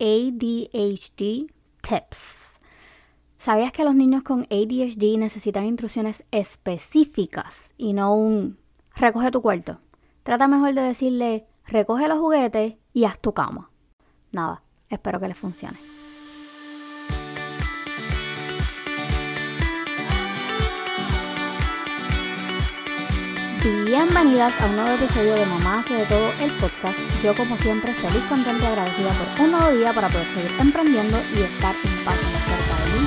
ADHD Tips. ¿Sabías que los niños con ADHD necesitan instrucciones específicas y no un recoge tu cuarto? Trata mejor de decirle recoge los juguetes y haz tu cama. Nada, espero que les funcione. Bienvenidas a un nuevo episodio de Mamá hace de todo el podcast. Yo como siempre feliz, contenta y agradecida por un nuevo día para poder seguir emprendiendo y estar en paz cerca de mi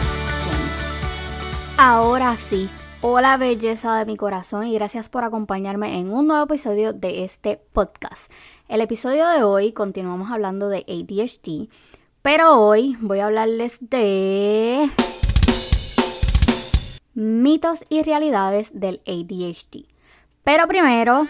Ahora sí, hola belleza de mi corazón y gracias por acompañarme en un nuevo episodio de este podcast. El episodio de hoy continuamos hablando de ADHD, pero hoy voy a hablarles de mitos y realidades del ADHD. Pero primero...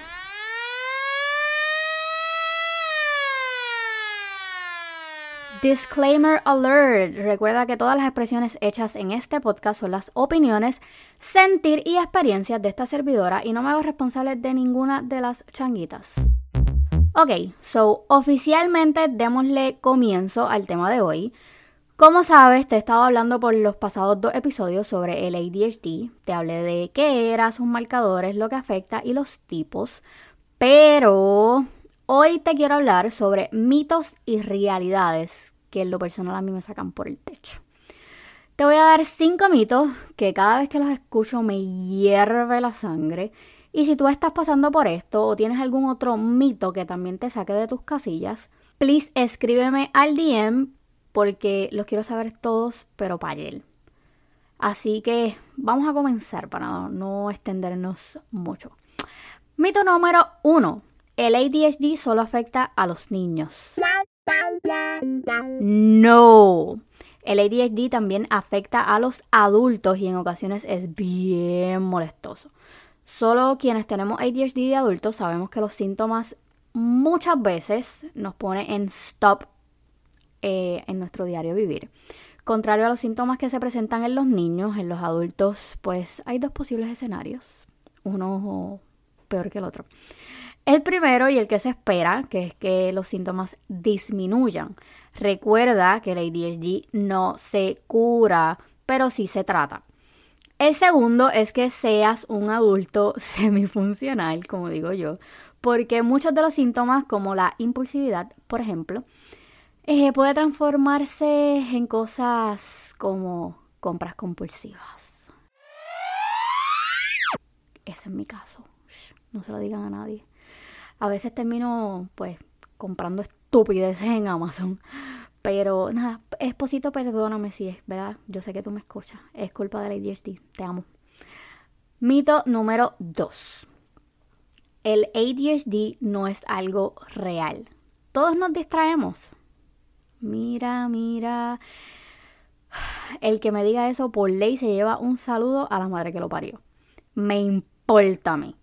Disclaimer alert. Recuerda que todas las expresiones hechas en este podcast son las opiniones, sentir y experiencias de esta servidora y no me hago responsable de ninguna de las changuitas. Ok, so oficialmente démosle comienzo al tema de hoy. Como sabes, te he estado hablando por los pasados dos episodios sobre el ADHD. Te hablé de qué eran sus marcadores, lo que afecta y los tipos. Pero hoy te quiero hablar sobre mitos y realidades que en lo personal a mí me sacan por el techo. Te voy a dar cinco mitos que cada vez que los escucho me hierve la sangre. Y si tú estás pasando por esto o tienes algún otro mito que también te saque de tus casillas, please escríbeme al DM porque los quiero saber todos, pero para él. Así que vamos a comenzar para no, extendernos mucho. Mito número uno. El ADHD solo afecta a los niños. No. El ADHD también afecta a los adultos y en ocasiones es bien molestoso. Solo quienes tenemos ADHD de adultos sabemos que los síntomas muchas veces nos pone en stop eh, en nuestro diario vivir. Contrario a los síntomas que se presentan en los niños, en los adultos, pues hay dos posibles escenarios, uno peor que el otro. El primero y el que se espera, que es que los síntomas disminuyan. Recuerda que el ADHD no se cura, pero sí se trata. El segundo es que seas un adulto semifuncional, como digo yo, porque muchos de los síntomas, como la impulsividad, por ejemplo, eh, puede transformarse en cosas como compras compulsivas. Ese es mi caso. no se lo digan a nadie. A veces termino pues comprando estupideces en Amazon. Pero nada, esposito, perdóname si es verdad. Yo sé que tú me escuchas. Es culpa de la ADHD. Te amo. Mito número 2. El ADHD no es algo real. Todos nos distraemos. Mira, mira. El que me diga eso por ley se lleva un saludo a la madre que lo parió. Me importa a mí.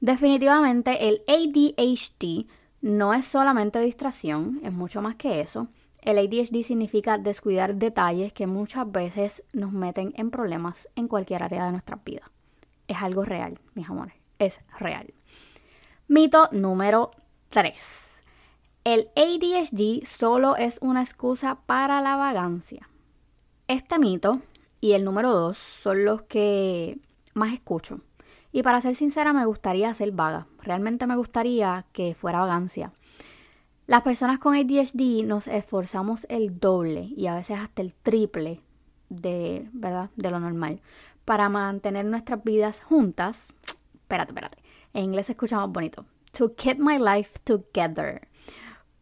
Definitivamente el ADHD no es solamente distracción, es mucho más que eso. El ADHD significa descuidar detalles que muchas veces nos meten en problemas en cualquier área de nuestra vida. Es algo real, mis amores, es real. Mito número 3. El ADHD solo es una excusa para la vagancia. Este mito y el número dos son los que más escucho. Y para ser sincera, me gustaría ser vaga. Realmente me gustaría que fuera vagancia. Las personas con ADHD nos esforzamos el doble y a veces hasta el triple de, ¿verdad? de lo normal para mantener nuestras vidas juntas. Espérate, espérate. En inglés se escucha más bonito. To keep my life together.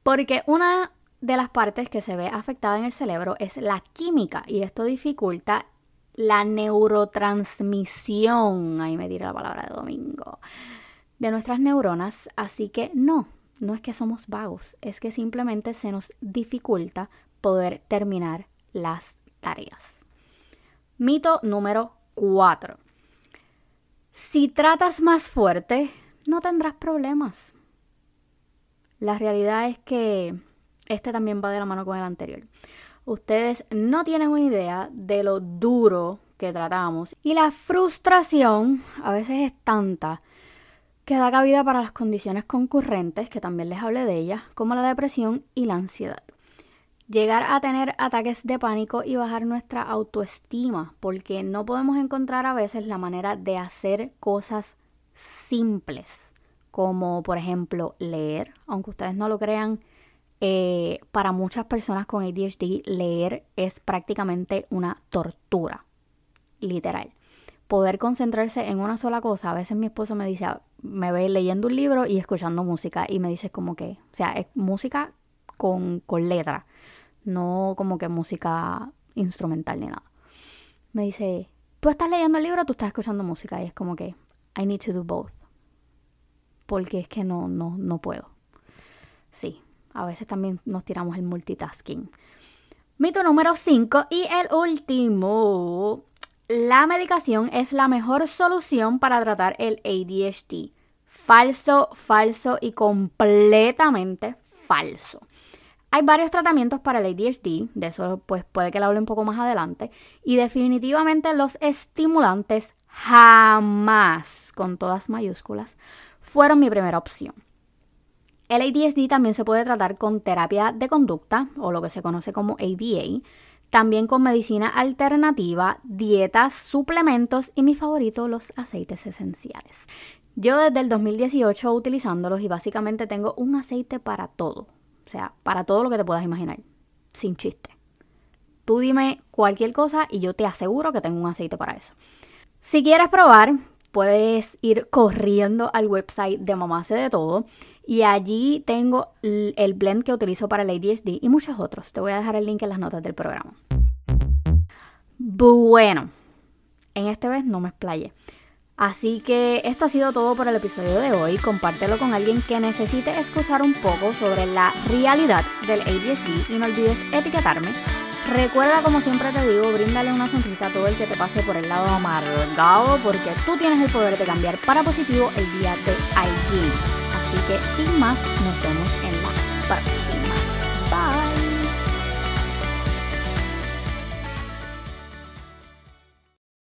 Porque una de las partes que se ve afectada en el cerebro es la química y esto dificulta la neurotransmisión, ahí me diré la palabra de domingo, de nuestras neuronas. Así que no, no es que somos vagos, es que simplemente se nos dificulta poder terminar las tareas. Mito número 4. Si tratas más fuerte, no tendrás problemas. La realidad es que este también va de la mano con el anterior. Ustedes no tienen una idea de lo duro que tratamos y la frustración a veces es tanta que da cabida para las condiciones concurrentes, que también les hablé de ellas, como la depresión y la ansiedad. llegar a tener ataques de pánico y bajar nuestra autoestima, porque no podemos encontrar a veces la manera de hacer cosas simples, como por ejemplo leer, aunque ustedes no lo crean, eh, para muchas personas con ADHD leer es prácticamente una tortura, literal. Poder concentrarse en una sola cosa, a veces mi esposo me dice, me ve leyendo un libro y escuchando música y me dice como que, o sea, es música con, con letra no como que música instrumental ni nada. Me dice, tú estás leyendo el libro o tú estás escuchando música y es como que, I need to do both. Porque es que no, no, no puedo. Sí, a veces también nos tiramos el multitasking. Mito número 5 y el último. La medicación es la mejor solución para tratar el ADHD. Falso, falso y completamente falso. Hay varios tratamientos para el ADHD, de eso pues puede que le hable un poco más adelante, y definitivamente los estimulantes jamás, con todas mayúsculas, fueron mi primera opción. El ADHD también se puede tratar con terapia de conducta, o lo que se conoce como ABA, también con medicina alternativa, dietas, suplementos y mi favorito, los aceites esenciales. Yo desde el 2018 utilizándolos y básicamente tengo un aceite para todo. O sea, para todo lo que te puedas imaginar. Sin chiste. Tú dime cualquier cosa y yo te aseguro que tengo un aceite para eso. Si quieres probar, puedes ir corriendo al website de Mamá hace de todo y allí tengo el blend que utilizo para el ADHD y muchos otros. Te voy a dejar el link en las notas del programa. Bueno, en este vez no me explayé. Así que esto ha sido todo por el episodio de hoy. Compártelo con alguien que necesite escuchar un poco sobre la realidad del ADHD y no olvides etiquetarme. Recuerda, como siempre te digo, bríndale una sonrisa a todo el que te pase por el lado amargado porque tú tienes el poder de cambiar para positivo el día de alguien. Así que sin más, nos vemos en la próxima.